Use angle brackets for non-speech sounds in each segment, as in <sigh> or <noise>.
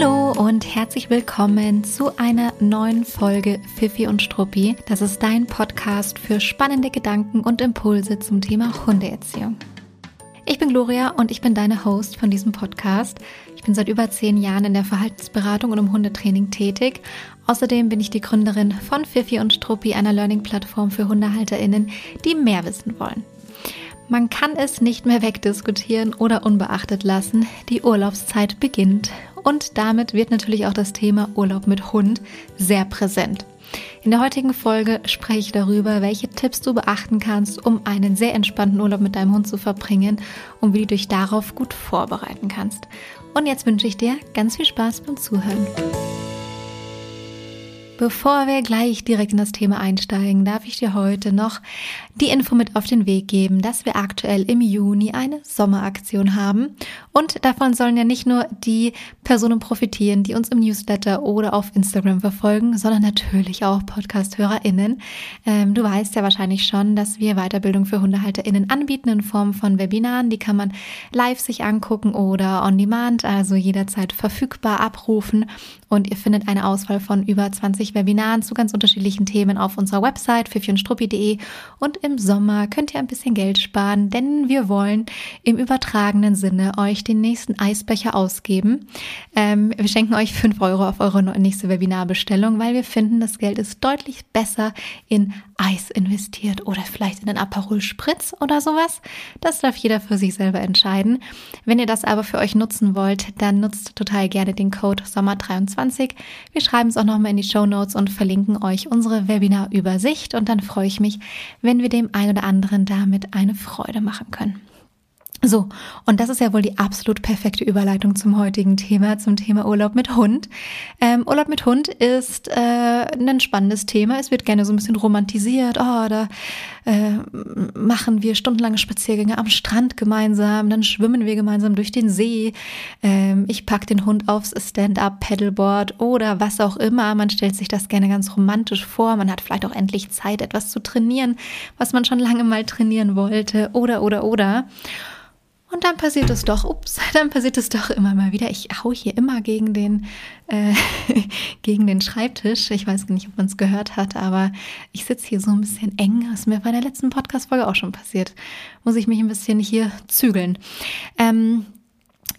Hallo und herzlich willkommen zu einer neuen Folge Fifi und Struppi. Das ist dein Podcast für spannende Gedanken und Impulse zum Thema Hundeerziehung. Ich bin Gloria und ich bin deine Host von diesem Podcast. Ich bin seit über zehn Jahren in der Verhaltensberatung und im Hundetraining tätig. Außerdem bin ich die Gründerin von Fifi und Struppi, einer Learning-Plattform für HundehalterInnen, die mehr wissen wollen. Man kann es nicht mehr wegdiskutieren oder unbeachtet lassen. Die Urlaubszeit beginnt und damit wird natürlich auch das Thema Urlaub mit Hund sehr präsent. In der heutigen Folge spreche ich darüber, welche Tipps du beachten kannst, um einen sehr entspannten Urlaub mit deinem Hund zu verbringen und wie du dich darauf gut vorbereiten kannst. Und jetzt wünsche ich dir ganz viel Spaß beim Zuhören. Bevor wir gleich direkt in das Thema einsteigen, darf ich dir heute noch die Info mit auf den Weg geben, dass wir aktuell im Juni eine Sommeraktion haben. Und davon sollen ja nicht nur die Personen profitieren, die uns im Newsletter oder auf Instagram verfolgen, sondern natürlich auch Podcast-HörerInnen. Ähm, du weißt ja wahrscheinlich schon, dass wir Weiterbildung für HundehalterInnen anbieten in Form von Webinaren. Die kann man live sich angucken oder on demand, also jederzeit verfügbar abrufen. Und ihr findet eine Auswahl von über 20 20 Webinaren zu ganz unterschiedlichen Themen auf unserer Website fifiundstruppi.de und im Sommer könnt ihr ein bisschen Geld sparen, denn wir wollen im übertragenen Sinne euch den nächsten Eisbecher ausgeben. Ähm, wir schenken euch 5 Euro auf eure nächste Webinarbestellung, weil wir finden, das Geld ist deutlich besser in Eis investiert oder vielleicht in einen Aperol Spritz oder sowas. Das darf jeder für sich selber entscheiden. Wenn ihr das aber für euch nutzen wollt, dann nutzt total gerne den Code Sommer23. Wir schreiben es auch nochmal in die Show Notes und verlinken euch unsere Webinar-Übersicht und dann freue ich mich, wenn wir dem einen oder anderen damit eine Freude machen können. So, und das ist ja wohl die absolut perfekte Überleitung zum heutigen Thema, zum Thema Urlaub mit Hund. Ähm, Urlaub mit Hund ist äh, ein spannendes Thema. Es wird gerne so ein bisschen romantisiert. Oh, da äh, machen wir stundenlange Spaziergänge am Strand gemeinsam, dann schwimmen wir gemeinsam durch den See. Ähm, ich pack den Hund aufs Stand-up-Paddleboard oder was auch immer. Man stellt sich das gerne ganz romantisch vor. Man hat vielleicht auch endlich Zeit, etwas zu trainieren, was man schon lange mal trainieren wollte. Oder, oder, oder. Und dann passiert es doch, ups, <laughs> dann passiert es doch immer mal wieder. Ich hau hier immer gegen den, äh, <laughs> gegen den Schreibtisch. Ich weiß nicht, ob man es gehört hat, aber ich sitze hier so ein bisschen eng. Das ist mir bei der letzten Podcast-Folge auch schon passiert. Muss ich mich ein bisschen hier zügeln. Ähm,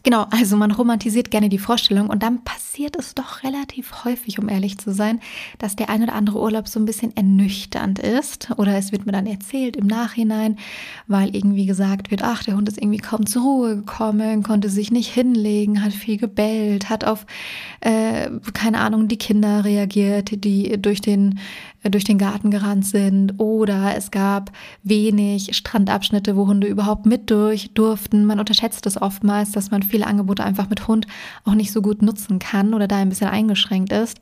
Genau, also man romantisiert gerne die Vorstellung und dann passiert es doch relativ häufig, um ehrlich zu sein, dass der ein oder andere Urlaub so ein bisschen ernüchternd ist oder es wird mir dann erzählt im Nachhinein, weil irgendwie gesagt wird, ach, der Hund ist irgendwie kaum zur Ruhe gekommen, konnte sich nicht hinlegen, hat viel gebellt, hat auf, äh, keine Ahnung, die Kinder reagiert, die durch den durch den Garten gerannt sind oder es gab wenig Strandabschnitte, wo Hunde überhaupt mit durch durften. Man unterschätzt es oftmals, dass man viele Angebote einfach mit Hund auch nicht so gut nutzen kann oder da ein bisschen eingeschränkt ist.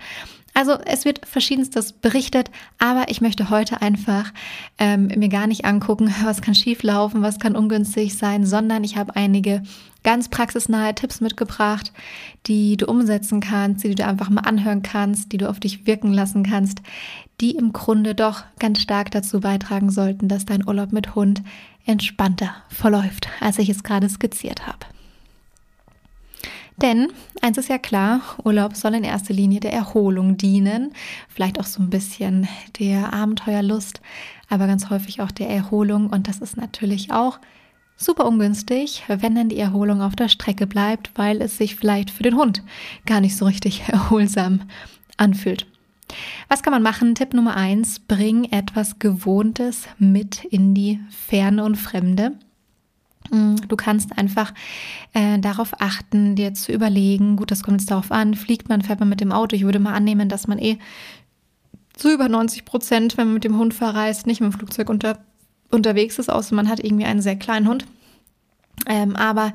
Also es wird verschiedenstes berichtet, aber ich möchte heute einfach ähm, mir gar nicht angucken, <laughs> was kann schief laufen, was kann ungünstig sein, sondern ich habe einige ganz praxisnahe Tipps mitgebracht, die du umsetzen kannst, die du einfach mal anhören kannst, die du auf dich wirken lassen kannst, die im Grunde doch ganz stark dazu beitragen sollten, dass dein Urlaub mit Hund entspannter verläuft, als ich es gerade skizziert habe. Denn eins ist ja klar, Urlaub soll in erster Linie der Erholung dienen, vielleicht auch so ein bisschen der Abenteuerlust, aber ganz häufig auch der Erholung. Und das ist natürlich auch super ungünstig, wenn dann die Erholung auf der Strecke bleibt, weil es sich vielleicht für den Hund gar nicht so richtig <laughs> erholsam anfühlt. Was kann man machen? Tipp Nummer eins, bring etwas Gewohntes mit in die Ferne und Fremde. Mm, du kannst einfach äh, darauf achten, dir zu überlegen, gut, das kommt jetzt darauf an, fliegt man, fährt man mit dem Auto. Ich würde mal annehmen, dass man eh zu über 90 Prozent, wenn man mit dem Hund verreist, nicht mit dem Flugzeug unter, unterwegs ist, außer man hat irgendwie einen sehr kleinen Hund. Ähm, aber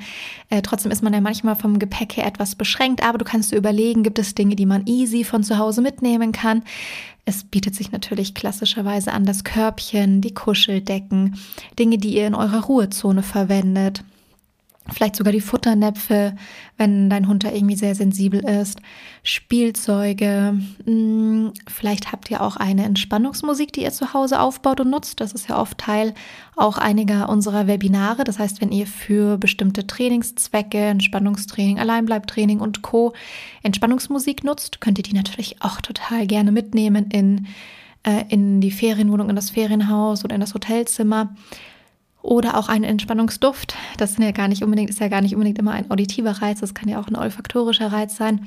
äh, trotzdem ist man ja manchmal vom Gepäck her etwas beschränkt. Aber du kannst dir überlegen, gibt es Dinge, die man easy von zu Hause mitnehmen kann. Es bietet sich natürlich klassischerweise an das Körbchen, die Kuscheldecken, Dinge, die ihr in eurer Ruhezone verwendet. Vielleicht sogar die Futternäpfe, wenn dein Hund da irgendwie sehr sensibel ist. Spielzeuge. Hm, vielleicht habt ihr auch eine Entspannungsmusik, die ihr zu Hause aufbaut und nutzt. Das ist ja oft Teil auch einiger unserer Webinare. Das heißt, wenn ihr für bestimmte Trainingszwecke, Entspannungstraining, Alleinbleibtraining und Co. Entspannungsmusik nutzt, könnt ihr die natürlich auch total gerne mitnehmen in, äh, in die Ferienwohnung, in das Ferienhaus oder in das Hotelzimmer oder auch ein Entspannungsduft. Das sind ja gar nicht unbedingt, ist ja gar nicht unbedingt immer ein auditiver Reiz, das kann ja auch ein olfaktorischer Reiz sein.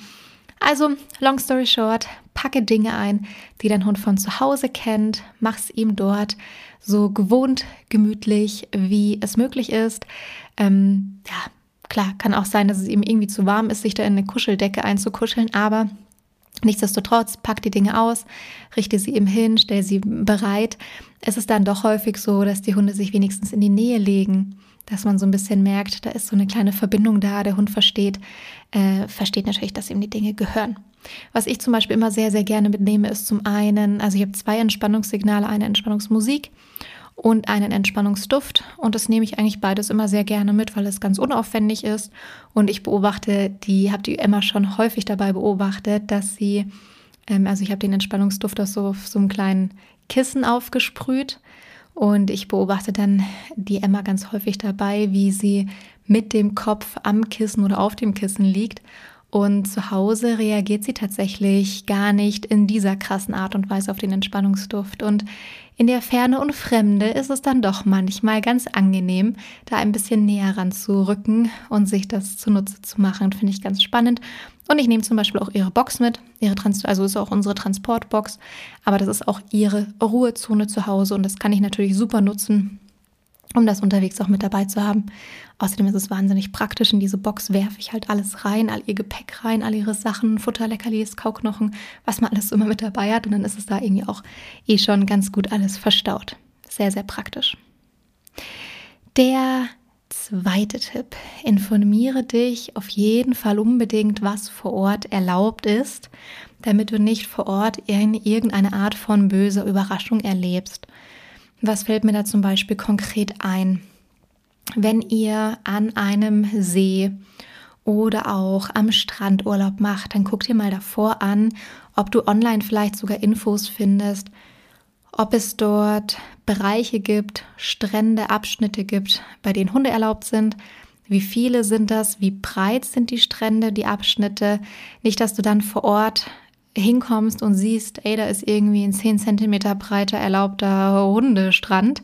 Also, long story short, packe Dinge ein, die dein Hund von zu Hause kennt, mach's ihm dort so gewohnt, gemütlich, wie es möglich ist. Ähm, ja, klar, kann auch sein, dass es ihm irgendwie zu warm ist, sich da in eine Kuscheldecke einzukuscheln, aber Nichtsdestotrotz, pack die Dinge aus, richte sie ihm hin, stell sie bereit. Es ist dann doch häufig so, dass die Hunde sich wenigstens in die Nähe legen, dass man so ein bisschen merkt, da ist so eine kleine Verbindung da. Der Hund versteht, äh, versteht natürlich, dass ihm die Dinge gehören. Was ich zum Beispiel immer sehr, sehr gerne mitnehme, ist zum einen, also ich habe zwei Entspannungssignale, eine Entspannungsmusik und einen Entspannungsduft. Und das nehme ich eigentlich beides immer sehr gerne mit, weil es ganz unaufwendig ist. Und ich beobachte, die habe die Emma schon häufig dabei beobachtet, dass sie, ähm, also ich habe den Entspannungsduft auf so, so einem kleinen Kissen aufgesprüht. Und ich beobachte dann die Emma ganz häufig dabei, wie sie mit dem Kopf am Kissen oder auf dem Kissen liegt. Und zu Hause reagiert sie tatsächlich gar nicht in dieser krassen Art und Weise auf den Entspannungsduft. Und in der Ferne und Fremde ist es dann doch manchmal ganz angenehm, da ein bisschen näher ranzurücken und sich das zunutze zu machen. Finde ich ganz spannend. Und ich nehme zum Beispiel auch ihre Box mit, ihre Trans also ist auch unsere Transportbox, aber das ist auch ihre Ruhezone zu Hause und das kann ich natürlich super nutzen, um das unterwegs auch mit dabei zu haben. Außerdem ist es wahnsinnig praktisch. In diese Box werfe ich halt alles rein, all ihr Gepäck rein, all ihre Sachen, Futter, Leckerlis, Kauknochen, was man alles immer mit dabei hat. Und dann ist es da irgendwie auch eh schon ganz gut alles verstaut. Sehr, sehr praktisch. Der zweite Tipp. Informiere dich auf jeden Fall unbedingt, was vor Ort erlaubt ist, damit du nicht vor Ort irgendeine Art von böser Überraschung erlebst. Was fällt mir da zum Beispiel konkret ein? Wenn ihr an einem See oder auch am Strand Urlaub macht, dann guck dir mal davor an, ob du online vielleicht sogar Infos findest, ob es dort Bereiche gibt, Strände, Abschnitte gibt, bei denen Hunde erlaubt sind. Wie viele sind das? Wie breit sind die Strände, die Abschnitte? Nicht, dass du dann vor Ort hinkommst und siehst, ey, da ist irgendwie ein 10 Zentimeter breiter erlaubter Hundestrand.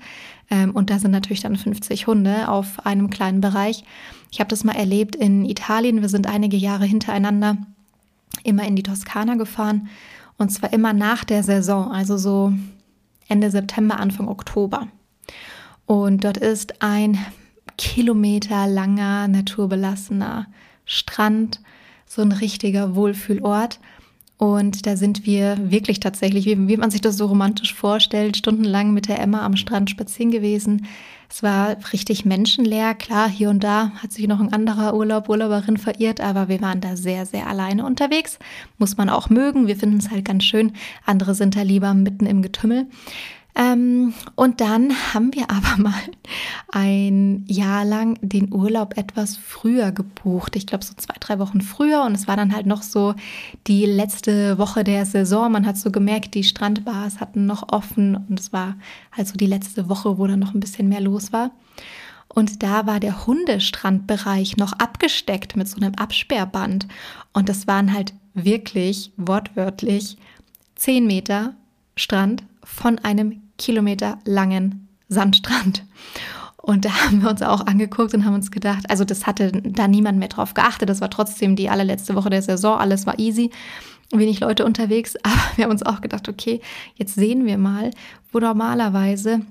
Ähm, und da sind natürlich dann 50 Hunde auf einem kleinen Bereich. Ich habe das mal erlebt in Italien. Wir sind einige Jahre hintereinander immer in die Toskana gefahren. Und zwar immer nach der Saison, also so Ende September, Anfang Oktober. Und dort ist ein kilometerlanger, naturbelassener Strand, so ein richtiger Wohlfühlort. Und da sind wir wirklich tatsächlich, wie, wie man sich das so romantisch vorstellt, stundenlang mit der Emma am Strand spazieren gewesen. Es war richtig menschenleer. Klar, hier und da hat sich noch ein anderer Urlaub, Urlauberin verirrt, aber wir waren da sehr, sehr alleine unterwegs. Muss man auch mögen. Wir finden es halt ganz schön. Andere sind da lieber mitten im Getümmel. Ähm, und dann haben wir aber mal ein Jahr lang den Urlaub etwas früher gebucht. Ich glaube so zwei, drei Wochen früher. Und es war dann halt noch so die letzte Woche der Saison. Man hat so gemerkt, die Strandbars hatten noch offen. Und es war halt so die letzte Woche, wo dann noch ein bisschen mehr los war. Und da war der Hundestrandbereich noch abgesteckt mit so einem Absperrband. Und das waren halt wirklich wortwörtlich zehn Meter Strand von einem Kilometer langen Sandstrand. Und da haben wir uns auch angeguckt und haben uns gedacht, also das hatte da niemand mehr drauf geachtet. Das war trotzdem die allerletzte Woche der Saison, alles war easy, wenig Leute unterwegs. <laughs> Aber wir haben uns auch gedacht, okay, jetzt sehen wir mal, wo normalerweise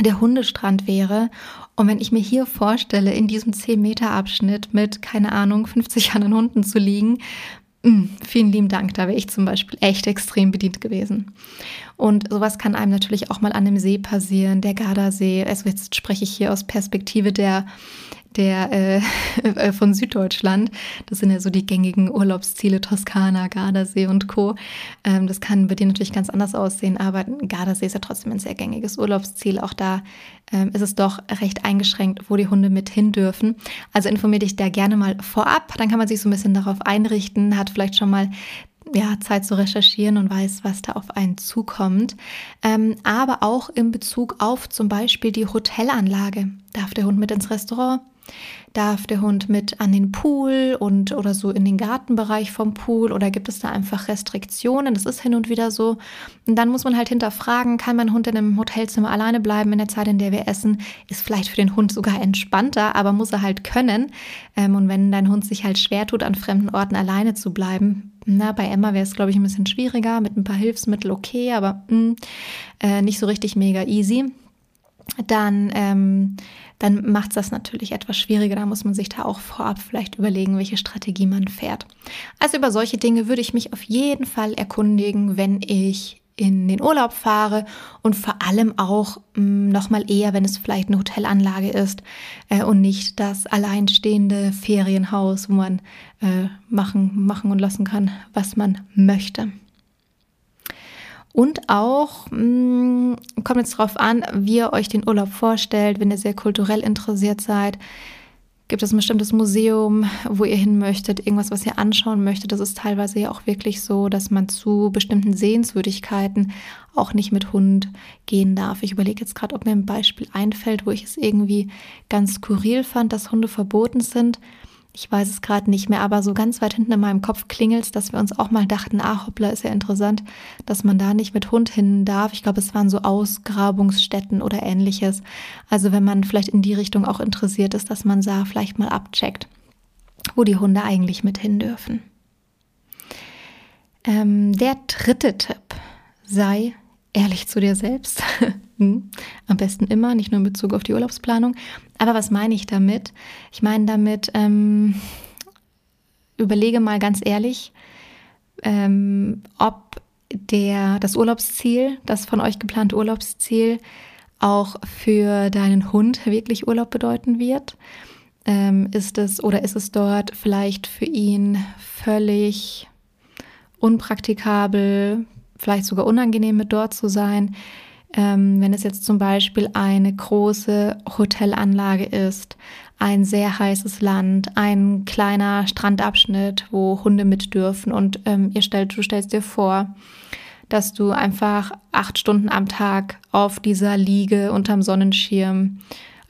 der Hundestrand wäre. Und wenn ich mir hier vorstelle, in diesem 10-Meter-Abschnitt mit, keine Ahnung, 50 anderen Hunden zu liegen, vielen lieben Dank, da wäre ich zum Beispiel echt extrem bedient gewesen. Und sowas kann einem natürlich auch mal an dem See passieren, der Gardasee. Also jetzt spreche ich hier aus Perspektive der, der äh, <laughs> äh, von Süddeutschland. Das sind ja so die gängigen Urlaubsziele Toskana, Gardasee und Co. Ähm, das kann bei dir natürlich ganz anders aussehen, aber Gardasee ist ja trotzdem ein sehr gängiges Urlaubsziel. Auch da ähm, ist es doch recht eingeschränkt, wo die Hunde mit hin dürfen. Also informier dich da gerne mal vorab, dann kann man sich so ein bisschen darauf einrichten, hat vielleicht schon mal ja, Zeit zu recherchieren und weiß, was da auf einen zukommt. Ähm, aber auch in Bezug auf zum Beispiel die Hotelanlage. Darf der Hund mit ins Restaurant? Darf der Hund mit an den Pool und oder so in den Gartenbereich vom Pool oder gibt es da einfach Restriktionen? Das ist hin und wieder so. Und dann muss man halt hinterfragen, kann mein Hund in einem Hotelzimmer alleine bleiben in der Zeit, in der wir essen? Ist vielleicht für den Hund sogar entspannter, aber muss er halt können. Ähm, und wenn dein Hund sich halt schwer tut, an fremden Orten alleine zu bleiben, na, bei Emma wäre es, glaube ich, ein bisschen schwieriger, mit ein paar Hilfsmitteln okay, aber mh, mm, äh, nicht so richtig mega easy dann, ähm, dann macht es das natürlich etwas schwieriger. Da muss man sich da auch vorab vielleicht überlegen, welche Strategie man fährt. Also über solche Dinge würde ich mich auf jeden Fall erkundigen, wenn ich in den Urlaub fahre und vor allem auch mm, noch mal eher, wenn es vielleicht eine Hotelanlage ist äh, und nicht das alleinstehende Ferienhaus, wo man äh, machen, machen und lassen kann, was man möchte. Und auch mh, mm, kommt jetzt darauf an, wie ihr euch den Urlaub vorstellt, wenn ihr sehr kulturell interessiert seid. Gibt es ein bestimmtes Museum, wo ihr hin möchtet, irgendwas, was ihr anschauen möchtet? Das ist teilweise ja auch wirklich so, dass man zu bestimmten Sehenswürdigkeiten auch nicht mit Hund gehen darf. Ich überlege jetzt gerade, ob mir ein Beispiel einfällt, wo ich es irgendwie ganz skurril fand, dass Hunde verboten sind ich weiß es gerade nicht mehr, aber so ganz weit hinten in meinem Kopf klingelt dass wir uns auch mal dachten, ah, hoppla, ist ja interessant, dass man da nicht mit Hund hin darf. Ich glaube, es waren so Ausgrabungsstätten oder ähnliches. Also wenn man vielleicht in die Richtung auch interessiert ist, dass man da vielleicht mal abcheckt, wo die Hunde eigentlich mit hin dürfen. Ähm, der dritte Tipp sei ehrlich zu dir selbst. <laughs> Hm? Am besten immer, nicht nur in Bezug auf die Urlaubsplanung. Aber was meine ich damit? Ich meine damit, ähm, überlege mal ganz ehrlich, ähm, ob der, das Urlaubsziel, das von euch geplante Urlaubsziel, auch für deinen Hund wirklich Urlaub bedeuten wird. Ähm, ist es oder ist es dort vielleicht für ihn völlig unpraktikabel, vielleicht sogar unangenehm mit dort zu sein. Ähm, wenn es jetzt zum Beispiel eine große Hotelanlage ist, ein sehr heißes Land, ein kleiner Strandabschnitt, wo Hunde mit dürfen und ähm, ihr stellt, du stellst dir vor, dass du einfach acht Stunden am Tag auf dieser Liege unterm Sonnenschirm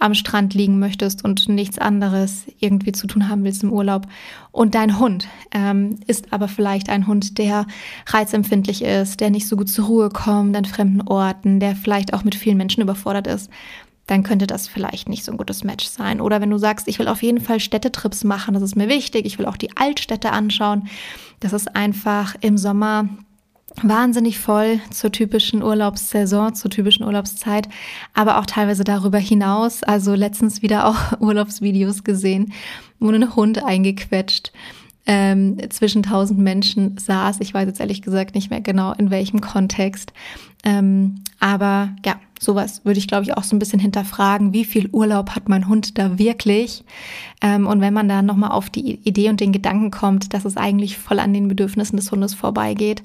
am Strand liegen möchtest und nichts anderes irgendwie zu tun haben willst im Urlaub. Und dein Hund ähm, ist aber vielleicht ein Hund, der reizempfindlich ist, der nicht so gut zur Ruhe kommt an fremden Orten, der vielleicht auch mit vielen Menschen überfordert ist dann könnte das vielleicht nicht so ein gutes Match sein. Oder wenn du sagst, ich will auf jeden Fall Städtetrips machen, das ist mir wichtig, ich will auch die Altstädte anschauen. Das ist einfach im Sommer wahnsinnig voll zur typischen Urlaubssaison, zur typischen Urlaubszeit, aber auch teilweise darüber hinaus. Also letztens wieder auch <laughs> Urlaubsvideos gesehen, wo ein Hund eingequetscht ähm, zwischen tausend Menschen saß. Ich weiß jetzt ehrlich gesagt nicht mehr genau in welchem Kontext. Ähm, aber ja, sowas würde ich, glaube ich, auch so ein bisschen hinterfragen. Wie viel Urlaub hat mein Hund da wirklich? Ähm, und wenn man da nochmal auf die Idee und den Gedanken kommt, dass es eigentlich voll an den Bedürfnissen des Hundes vorbeigeht,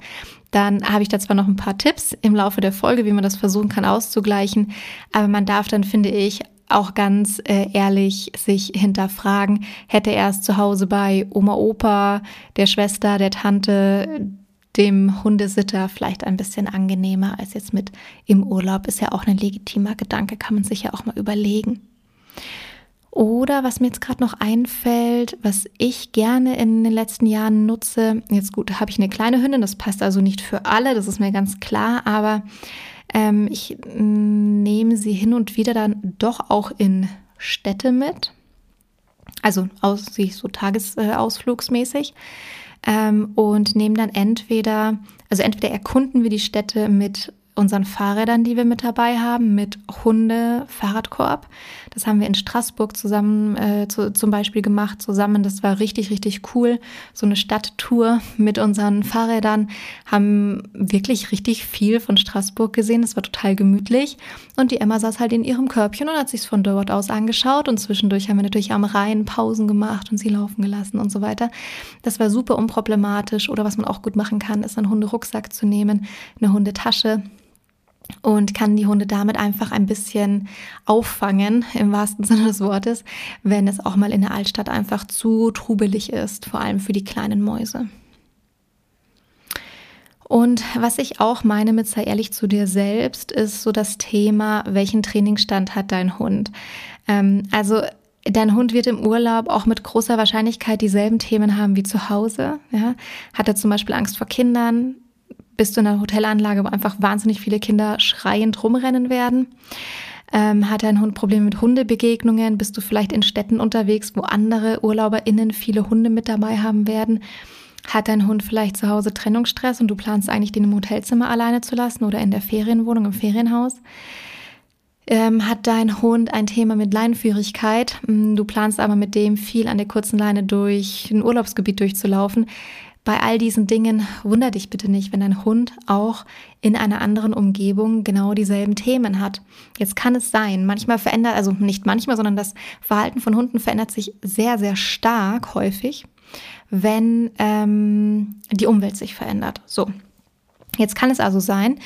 dann habe ich da zwar noch ein paar Tipps im Laufe der Folge, wie man das versuchen kann auszugleichen, aber man darf dann, finde ich, auch ganz äh, ehrlich sich hinterfragen, hätte er es zu Hause bei Oma, Opa, der Schwester, der Tante, dem Hundesitter vielleicht ein bisschen angenehmer als jetzt mit im Urlaub, ist ja auch ein legitimer Gedanke, kann man sich ja auch mal überlegen. Oder was mir jetzt gerade noch einfällt, was ich gerne in den letzten Jahren nutze, jetzt gut, habe ich eine kleine Hündin, das passt also nicht für alle, das ist mir ganz klar, aber ähm, ich nehme sie hin und wieder dann doch auch in Städte mit, also aus, so tagesausflugsmäßig. Ähm, und nehmen dann entweder, also entweder erkunden wir die Städte mit unseren Fahrrädern, die wir mit dabei haben, mit Hunde-Fahrradkorb. Das haben wir in Straßburg zusammen äh, zu, zum Beispiel gemacht, zusammen. Das war richtig, richtig cool. So eine Stadttour mit unseren Fahrrädern. Haben wirklich richtig viel von Straßburg gesehen. Das war total gemütlich. Und die Emma saß halt in ihrem Körbchen und hat sich von dort aus angeschaut. Und zwischendurch haben wir natürlich am Rhein Pausen gemacht und sie laufen gelassen und so weiter. Das war super unproblematisch. Oder was man auch gut machen kann, ist einen Hunderucksack zu nehmen, eine Hundetasche und kann die Hunde damit einfach ein bisschen auffangen, im wahrsten <laughs> Sinne des Wortes, wenn es auch mal in der Altstadt einfach zu trubelig ist, vor allem für die kleinen Mäuse. Und was ich auch meine mit sei ehrlich zu dir selbst, ist so das Thema, welchen Trainingsstand hat dein Hund? Ähm, also Dein Hund wird im Urlaub auch mit großer Wahrscheinlichkeit dieselben Themen haben wie zu Hause. Ja? Hat er zum Beispiel Angst vor Kindern? Bist du in einer Hotelanlage, wo einfach wahnsinnig viele Kinder schreiend rumrennen werden? Ähm, hat dein Hund Probleme mit Hundebegegnungen? Bist du vielleicht in Städten unterwegs, wo andere UrlauberInnen viele Hunde mit dabei haben werden? Hat dein Hund vielleicht zu Hause Trennungsstress und du planst eigentlich, den im Hotelzimmer alleine zu lassen oder in der Ferienwohnung, im Ferienhaus? Ähm, hat dein Hund ein Thema mit Leinenführigkeit? Hm, du planst aber mit dem viel an der kurzen Leine durch ein Urlaubsgebiet durchzulaufen. Bei all diesen Dingen wunder dich bitte nicht, wenn dein Hund auch in einer anderen Umgebung genau dieselben Themen hat. Jetzt kann es sein, manchmal verändert, also nicht manchmal, sondern das Verhalten von Hunden verändert sich sehr, sehr stark häufig, wenn ähm, die Umwelt sich verändert. So. Jetzt kann es also sein,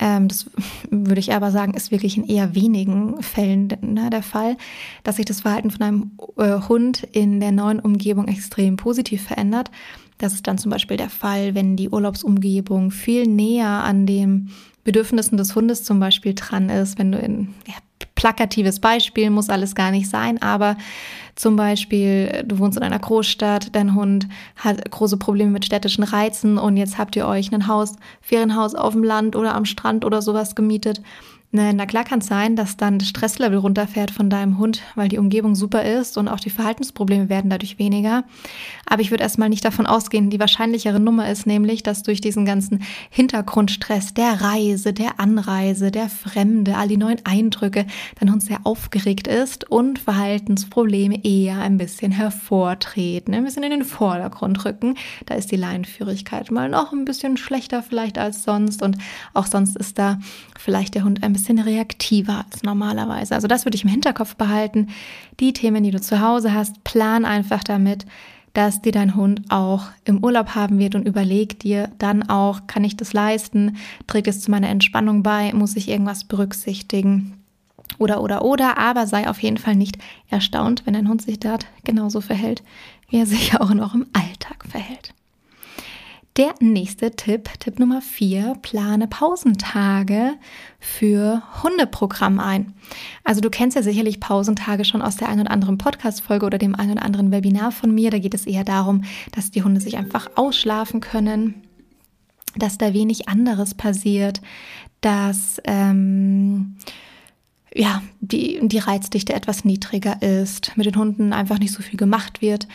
ähm, das würde ich aber sagen, ist wirklich in eher wenigen Fällen ne, der Fall, dass sich das Verhalten von einem äh, Hund in der neuen Umgebung extrem positiv verändert. Das ist dann zum Beispiel der Fall, wenn die Urlaubsumgebung viel näher an den Bedürfnissen des Hundes zum Beispiel dran ist, wenn du in ja, plakatives Beispiel, muss alles gar nicht sein, aber zum Beispiel, du wohnst in einer Großstadt, dein Hund hat große Probleme mit städtischen Reizen und jetzt habt ihr euch ein Haus, Ferienhaus auf dem Land oder am Strand oder sowas gemietet na klar kann es sein, dass dann das Stresslevel runterfährt von deinem Hund, weil die Umgebung super ist und auch die Verhaltensprobleme werden dadurch weniger. Aber ich würde erstmal nicht davon ausgehen, die wahrscheinlichere Nummer ist nämlich, dass durch diesen ganzen Hintergrundstress der Reise, der Anreise, der Fremde, all die neuen Eindrücke, dein Hund sehr aufgeregt ist und Verhaltensprobleme eher ein bisschen hervortreten, ein bisschen in den Vordergrund rücken. Da ist die Leinenführigkeit mal noch ein bisschen schlechter vielleicht als sonst und auch sonst ist da vielleicht der Hund ein bisschen bisschen reaktiver als normalerweise. Also das würde ich im Hinterkopf behalten. Die Themen, die du zu Hause hast, plan einfach damit, dass dir dein Hund auch im Urlaub haben wird und überleg dir dann auch, kann ich das leisten? Trägt es zu meiner Entspannung bei? Muss ich irgendwas berücksichtigen? Oder, oder, oder, aber sei auf jeden Fall nicht erstaunt, wenn dein Hund sich dort genauso verhält, wie er sich auch noch im Alltag verhält. Der nächste Tipp, Tipp Nummer vier, plane Pausentage für Hundeprogramm ein. Also du kennst ja sicherlich Pausentage schon aus der einen oder anderen Podcast-Folge oder dem einen oder anderen Webinar von mir. Da geht es eher darum, dass die Hunde sich einfach ausschlafen können, dass da wenig anderes passiert, dass ähm, ja, die, die Reizdichte etwas niedriger ist, mit den Hunden einfach nicht so viel gemacht wird.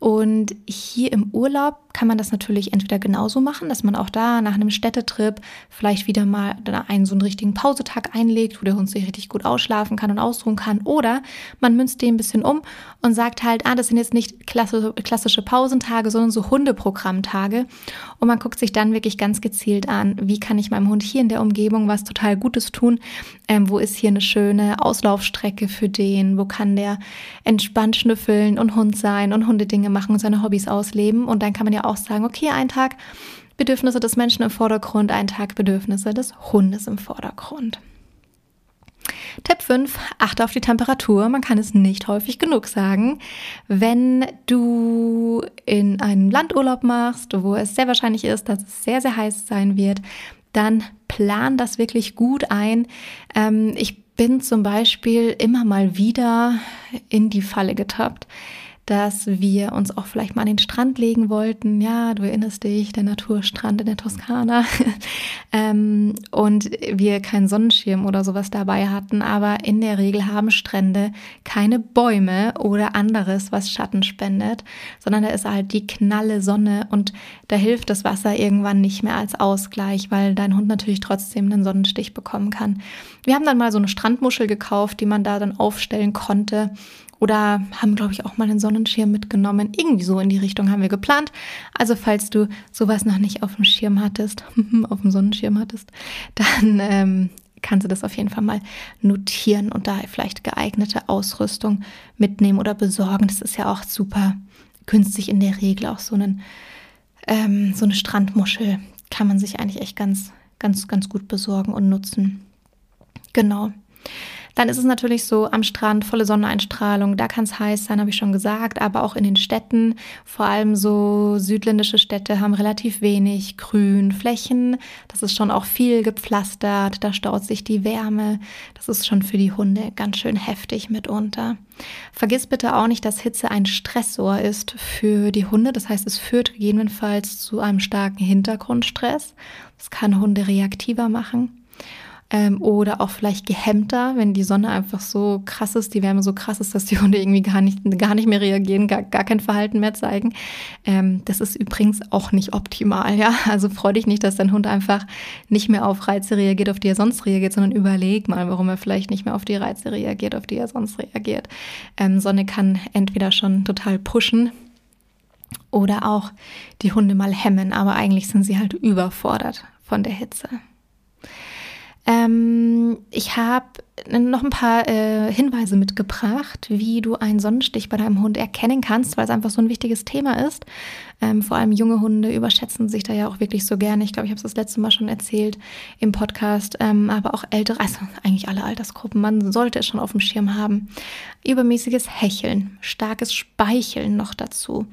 Und hier im Urlaub kann man das natürlich entweder genauso machen, dass man auch da nach einem Städtetrip vielleicht wieder mal einen so einen richtigen Pausetag einlegt, wo der Hund sich richtig gut ausschlafen kann und ausruhen kann. Oder man münzt den ein bisschen um und sagt halt, ah, das sind jetzt nicht klassische, Pausentage, sondern so Hundeprogrammtage. Und man guckt sich dann wirklich ganz gezielt an, wie kann ich meinem Hund hier in der Umgebung was total Gutes tun? Ähm, wo ist hier eine schöne Auslaufstrecke für den? Wo kann der entspannt schnüffeln und Hund sein und Hundedinge machen und seine Hobbys ausleben? Und dann kann man ja auch sagen, okay, ein Tag Bedürfnisse des Menschen im Vordergrund, ein Tag Bedürfnisse des Hundes im Vordergrund. Tipp 5, achte auf die Temperatur. Man kann es nicht häufig genug sagen. Wenn du in einem Landurlaub machst, wo es sehr wahrscheinlich ist, dass es sehr, sehr heiß sein wird, dann plan das wirklich gut ein. Ähm, ich bin zum Beispiel immer mal wieder in die Falle getappt, dass wir uns auch vielleicht mal an den Strand legen wollten. Ja, du erinnerst dich, der Naturstrand in der Toskana. <laughs> ähm, und wir keinen Sonnenschirm oder sowas dabei hatten. Aber in der Regel haben Strände keine Bäume oder anderes, was Schatten spendet, sondern da ist halt die knalle Sonne und da hilft das Wasser irgendwann nicht mehr als Ausgleich, weil dein Hund natürlich trotzdem einen Sonnenstich bekommen kann. Wir haben dann mal so eine Strandmuschel gekauft, die man da dann aufstellen konnte. Oder haben, glaube ich, auch mal einen Sonnenschirm mitgenommen. Irgendwie so in die Richtung haben wir geplant. Also falls du sowas noch nicht auf dem Schirm hattest, <laughs> auf dem Sonnenschirm hattest, dann ähm, kannst du das auf jeden Fall mal notieren und da vielleicht geeignete Ausrüstung mitnehmen oder besorgen. Das ist ja auch super günstig in der Regel. Auch so, einen, ähm, so eine Strandmuschel kann man sich eigentlich echt ganz, ganz, ganz gut besorgen und nutzen. Genau. Dann ist es natürlich so am Strand volle Sonneneinstrahlung, da kann es heiß sein, habe ich schon gesagt, aber auch in den Städten, vor allem so südländische Städte haben relativ wenig Grünflächen. Das ist schon auch viel gepflastert, da staut sich die Wärme. Das ist schon für die Hunde ganz schön heftig mitunter. Vergiss bitte auch nicht, dass Hitze ein Stressor ist für die Hunde. Das heißt, es führt gegebenenfalls zu einem starken Hintergrundstress. Das kann Hunde reaktiver machen ähm, oder auch vielleicht gehemmter, wenn die Sonne einfach so krass ist, die Wärme so krass ist, dass die <laughs> Hunde irgendwie gar nicht, gar nicht mehr reagieren, gar, gar kein Verhalten mehr zeigen. Ähm, das ist übrigens auch nicht optimal, ja. Also freu dich nicht, dass dein Hund einfach nicht mehr auf Reize reagiert, auf die er sonst reagiert, sondern überleg mal, warum er vielleicht nicht mehr auf die Reize reagiert, auf die er sonst reagiert. Ähm, Sonne kann entweder schon total pushen, oder auch die Hunde mal hemmen, aber eigentlich sind sie halt überfordert von der Hitze. Ähm, ich habe noch ein paar äh, Hinweise mitgebracht, wie du einen Sonnenstich bei deinem Hund erkennen kannst, weil es einfach so ein wichtiges Thema ist. Ähm, vor allem junge Hunde überschätzen sich da ja auch wirklich so gerne. Ich glaube, ich habe es das letzte Mal schon erzählt im Podcast, ähm, aber auch ältere, also eigentlich alle Altersgruppen. Man sollte es schon auf dem Schirm haben. Übermäßiges Hecheln, starkes Speicheln noch dazu,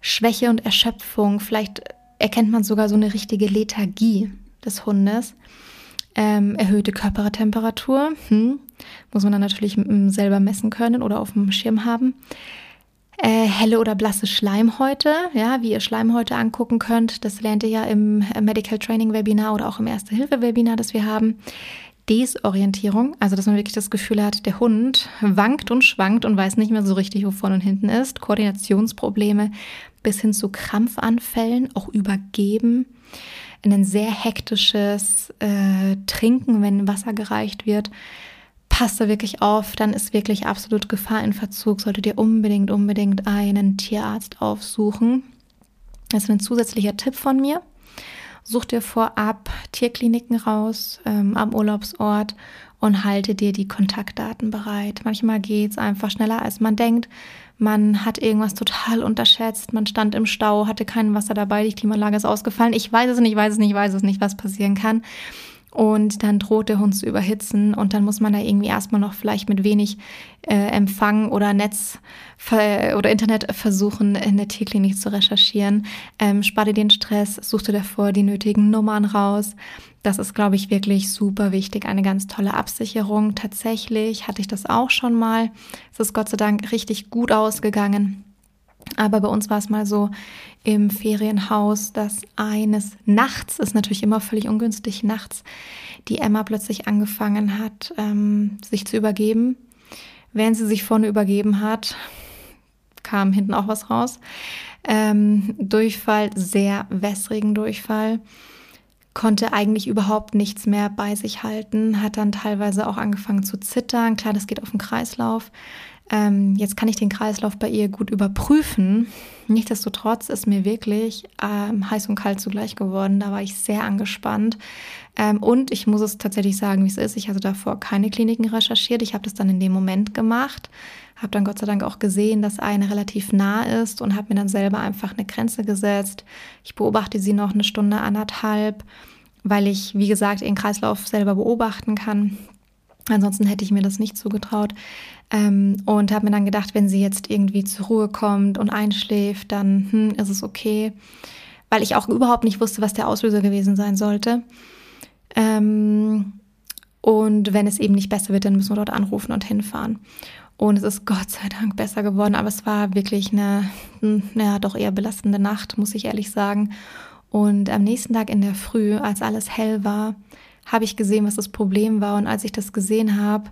Schwäche und Erschöpfung. Vielleicht erkennt man sogar so eine richtige Lethargie des Hundes. Ähm, erhöhte Körpertemperatur, hm, muss man dann natürlich selber messen können oder auf dem Schirm haben. Äh, helle oder blasse Schleimhäute, ja, wie ihr Schleimhäute angucken könnt, das lernt ihr ja im Medical Training Webinar oder auch im Erste Hilfe Webinar, das wir haben. Desorientierung, also dass man wirklich das Gefühl hat, der Hund wankt und schwankt und weiß nicht mehr so richtig, wo vorne und hinten ist. Koordinationsprobleme bis hin zu Krampfanfällen, auch übergeben ein sehr hektisches äh, Trinken, wenn Wasser gereicht wird. Passt da wirklich auf, dann ist wirklich absolut Gefahr in Verzug. Solltet ihr unbedingt, unbedingt einen Tierarzt aufsuchen. Das ist ein zusätzlicher Tipp von mir. Such dir vorab Tierkliniken raus ähm, am Urlaubsort und halte dir die Kontaktdaten bereit. Manchmal geht es einfach schneller, als man denkt. Man hat irgendwas total unterschätzt. Man stand im Stau, hatte kein Wasser dabei, die Klimaanlage ist ausgefallen. Ich weiß es nicht, ich weiß es nicht, ich weiß es nicht, was passieren kann. Und dann droht der Hund zu überhitzen und dann muss man da irgendwie erstmal noch vielleicht mit wenig äh, Empfang oder Netz oder Internet versuchen, in der Tierklinik zu recherchieren. Ähm, spar dir den Stress, such dir davor die nötigen Nummern raus. Das ist, glaube ich, wirklich super wichtig. Eine ganz tolle Absicherung. Tatsächlich hatte ich das auch schon mal. Es ist Gott sei Dank richtig gut ausgegangen. Aber bei uns war es mal so im Ferienhaus, dass eines Nachts, ist natürlich immer völlig ungünstig, nachts die Emma plötzlich angefangen hat, ähm, sich zu übergeben. Während sie sich vorne übergeben hat, kam hinten auch was raus. Ähm, Durchfall, sehr wässrigen Durchfall konnte eigentlich überhaupt nichts mehr bei sich halten, hat dann teilweise auch angefangen zu zittern. Klar, das geht auf den Kreislauf. Ähm, jetzt kann ich den Kreislauf bei ihr gut überprüfen. Nichtsdestotrotz ist mir wirklich ähm, heiß und kalt zugleich geworden. Da war ich sehr angespannt. Ähm, und ich muss es tatsächlich sagen, wie es ist. Ich hatte davor keine Kliniken recherchiert. Ich habe das dann in dem Moment gemacht. Habe dann Gott sei Dank auch gesehen, dass eine relativ nah ist und habe mir dann selber einfach eine Grenze gesetzt. Ich beobachte sie noch eine Stunde, anderthalb, weil ich, wie gesagt, ihren Kreislauf selber beobachten kann. Ansonsten hätte ich mir das nicht zugetraut. Ähm, und habe mir dann gedacht, wenn sie jetzt irgendwie zur Ruhe kommt und einschläft, dann hm, ist es okay. Weil ich auch überhaupt nicht wusste, was der Auslöser gewesen sein sollte. Ähm, und wenn es eben nicht besser wird, dann müssen wir dort anrufen und hinfahren. Und es ist Gott sei Dank besser geworden, aber es war wirklich eine, naja, doch eher belastende Nacht, muss ich ehrlich sagen. Und am nächsten Tag in der Früh, als alles hell war, habe ich gesehen, was das Problem war. Und als ich das gesehen habe,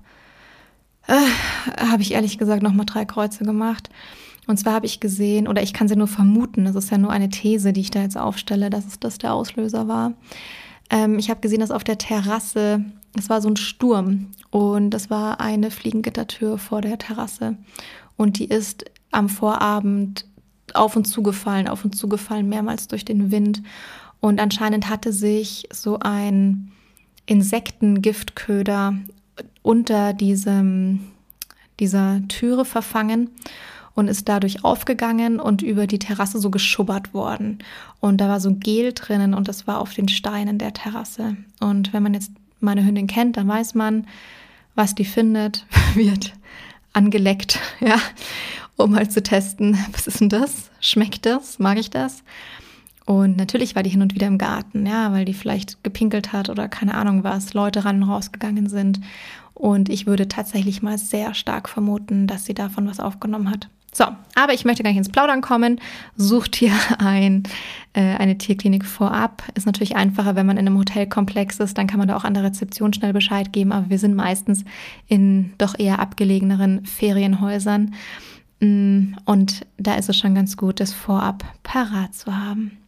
äh, habe ich ehrlich gesagt nochmal drei Kreuze gemacht. Und zwar habe ich gesehen, oder ich kann sie nur vermuten, das ist ja nur eine These, die ich da jetzt aufstelle, dass es das der Auslöser war. Ähm, ich habe gesehen, dass auf der Terrasse, es war so ein Sturm und das war eine Fliegengittertür vor der Terrasse. Und die ist am Vorabend auf und zugefallen, auf und zugefallen, mehrmals durch den Wind. Und anscheinend hatte sich so ein Insektengiftköder unter diesem, dieser Türe verfangen und ist dadurch aufgegangen und über die Terrasse so geschubbert worden. Und da war so Gel drinnen und das war auf den Steinen der Terrasse. Und wenn man jetzt meine Hündin kennt, dann weiß man, was die findet, <laughs> wird angeleckt, <laughs> ja, um halt zu testen, <laughs> was ist denn das? Schmeckt das? Mag ich das? Und natürlich war die hin und wieder im Garten, ja, weil die vielleicht gepinkelt hat oder keine Ahnung was, Leute ran und rausgegangen sind. Und ich würde tatsächlich mal sehr stark vermuten, dass sie davon was aufgenommen hat. So, aber ich möchte gar nicht ins Plaudern kommen. Sucht hier <laughs> ein, äh, eine Tierklinik vorab. Ist natürlich einfacher, wenn man in einem Hotelkomplex ist, dann kann man da auch an der Rezeption schnell Bescheid geben. Aber wir sind meistens in doch eher abgelegeneren Ferienhäusern. Mm, und da ist es schon ganz gut, das vorab parat zu haben.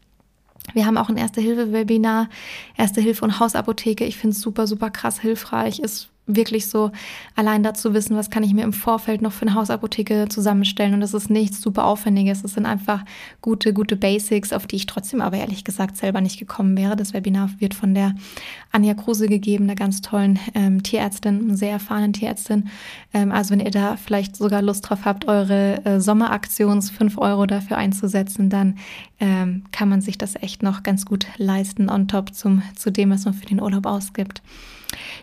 Wir haben auch ein Erste-Hilfe-Webinar, Erste Hilfe und Hausapotheke. Ich finde es super, super krass hilfreich. Ist wirklich so allein dazu wissen, was kann ich mir im Vorfeld noch für eine Hausapotheke zusammenstellen. Und das ist nichts super Aufwendiges. Das sind einfach gute, gute Basics, auf die ich trotzdem aber ehrlich gesagt selber nicht gekommen wäre. Das Webinar wird von der Anja Kruse gegeben, einer ganz tollen ähm, Tierärztin, sehr erfahrenen Tierärztin. Ähm, also wenn ihr da vielleicht sogar Lust drauf habt, eure äh, Sommeraktions 5 Euro dafür einzusetzen, dann ähm, kann man sich das echt noch ganz gut leisten on top zum, zu dem, was man für den Urlaub ausgibt.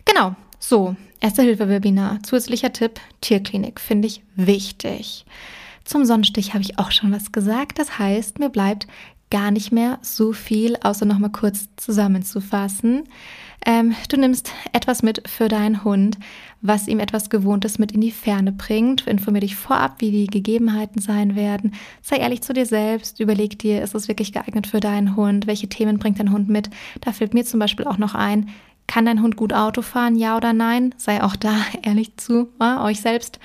Genau, so, Erste-Hilfe-Webinar. Zusätzlicher Tipp, Tierklinik, finde ich wichtig. Zum Sonnenstich habe ich auch schon was gesagt. Das heißt, mir bleibt gar nicht mehr so viel, außer nochmal kurz zusammenzufassen. Ähm, du nimmst etwas mit für deinen Hund, was ihm etwas Gewohntes mit in die Ferne bringt. Informier dich vorab, wie die Gegebenheiten sein werden. Sei ehrlich zu dir selbst. Überleg dir, ist es wirklich geeignet für deinen Hund? Welche Themen bringt dein Hund mit? Da fällt mir zum Beispiel auch noch ein, kann dein Hund gut Auto fahren, ja oder nein? Sei auch da <laughs> ehrlich zu ja, euch selbst,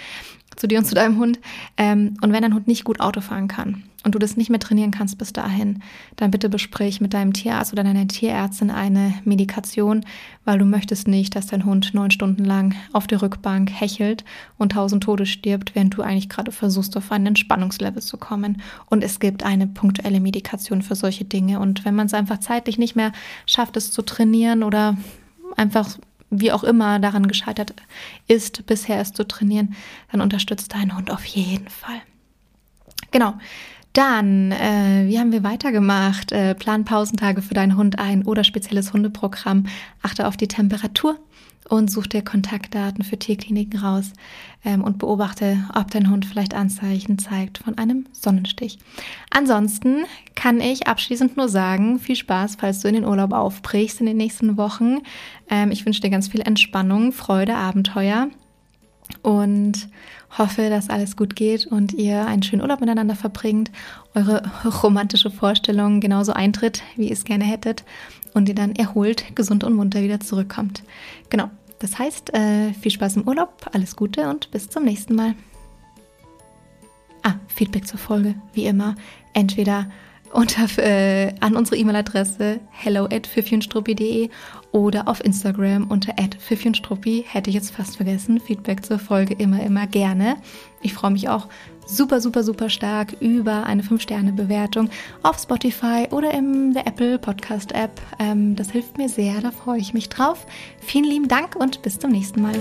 zu dir und zu deinem Hund. Ähm, und wenn dein Hund nicht gut Auto fahren kann und du das nicht mehr trainieren kannst bis dahin, dann bitte besprich mit deinem Tierarzt oder deiner Tierärztin eine Medikation, weil du möchtest nicht, dass dein Hund neun Stunden lang auf der Rückbank hechelt und tausend Tode stirbt, während du eigentlich gerade versuchst, auf einen Entspannungslevel zu kommen. Und es gibt eine punktuelle Medikation für solche Dinge. Und wenn man es einfach zeitlich nicht mehr schafft, es zu trainieren oder einfach wie auch immer daran gescheitert ist, bisher es zu trainieren, dann unterstützt dein Hund auf jeden Fall. Genau. Dann, äh, wie haben wir weitergemacht? Äh, plan Pausentage für deinen Hund ein oder spezielles Hundeprogramm. Achte auf die Temperatur und such dir Kontaktdaten für Tierkliniken raus ähm, und beobachte, ob dein Hund vielleicht Anzeichen zeigt von einem Sonnenstich. Ansonsten kann ich abschließend nur sagen, viel Spaß, falls du in den Urlaub aufbrichst in den nächsten Wochen. Ähm, ich wünsche dir ganz viel Entspannung, Freude, Abenteuer und hoffe, dass alles gut geht und ihr einen schönen Urlaub miteinander verbringt, eure romantische Vorstellung genauso eintritt, wie ihr es gerne hättet und ihr dann erholt, gesund und munter wieder zurückkommt. Genau, das heißt, äh, viel Spaß im Urlaub, alles Gute und bis zum nächsten Mal. Ah, Feedback zur Folge, wie immer, entweder unter, äh, an unsere E-Mail-Adresse hello at oder auf Instagram unter at Hätte ich jetzt fast vergessen. Feedback zur Folge immer, immer gerne. Ich freue mich auch super, super, super stark über eine 5-Sterne-Bewertung auf Spotify oder in der Apple Podcast-App. Ähm, das hilft mir sehr, da freue ich mich drauf. Vielen lieben Dank und bis zum nächsten Mal.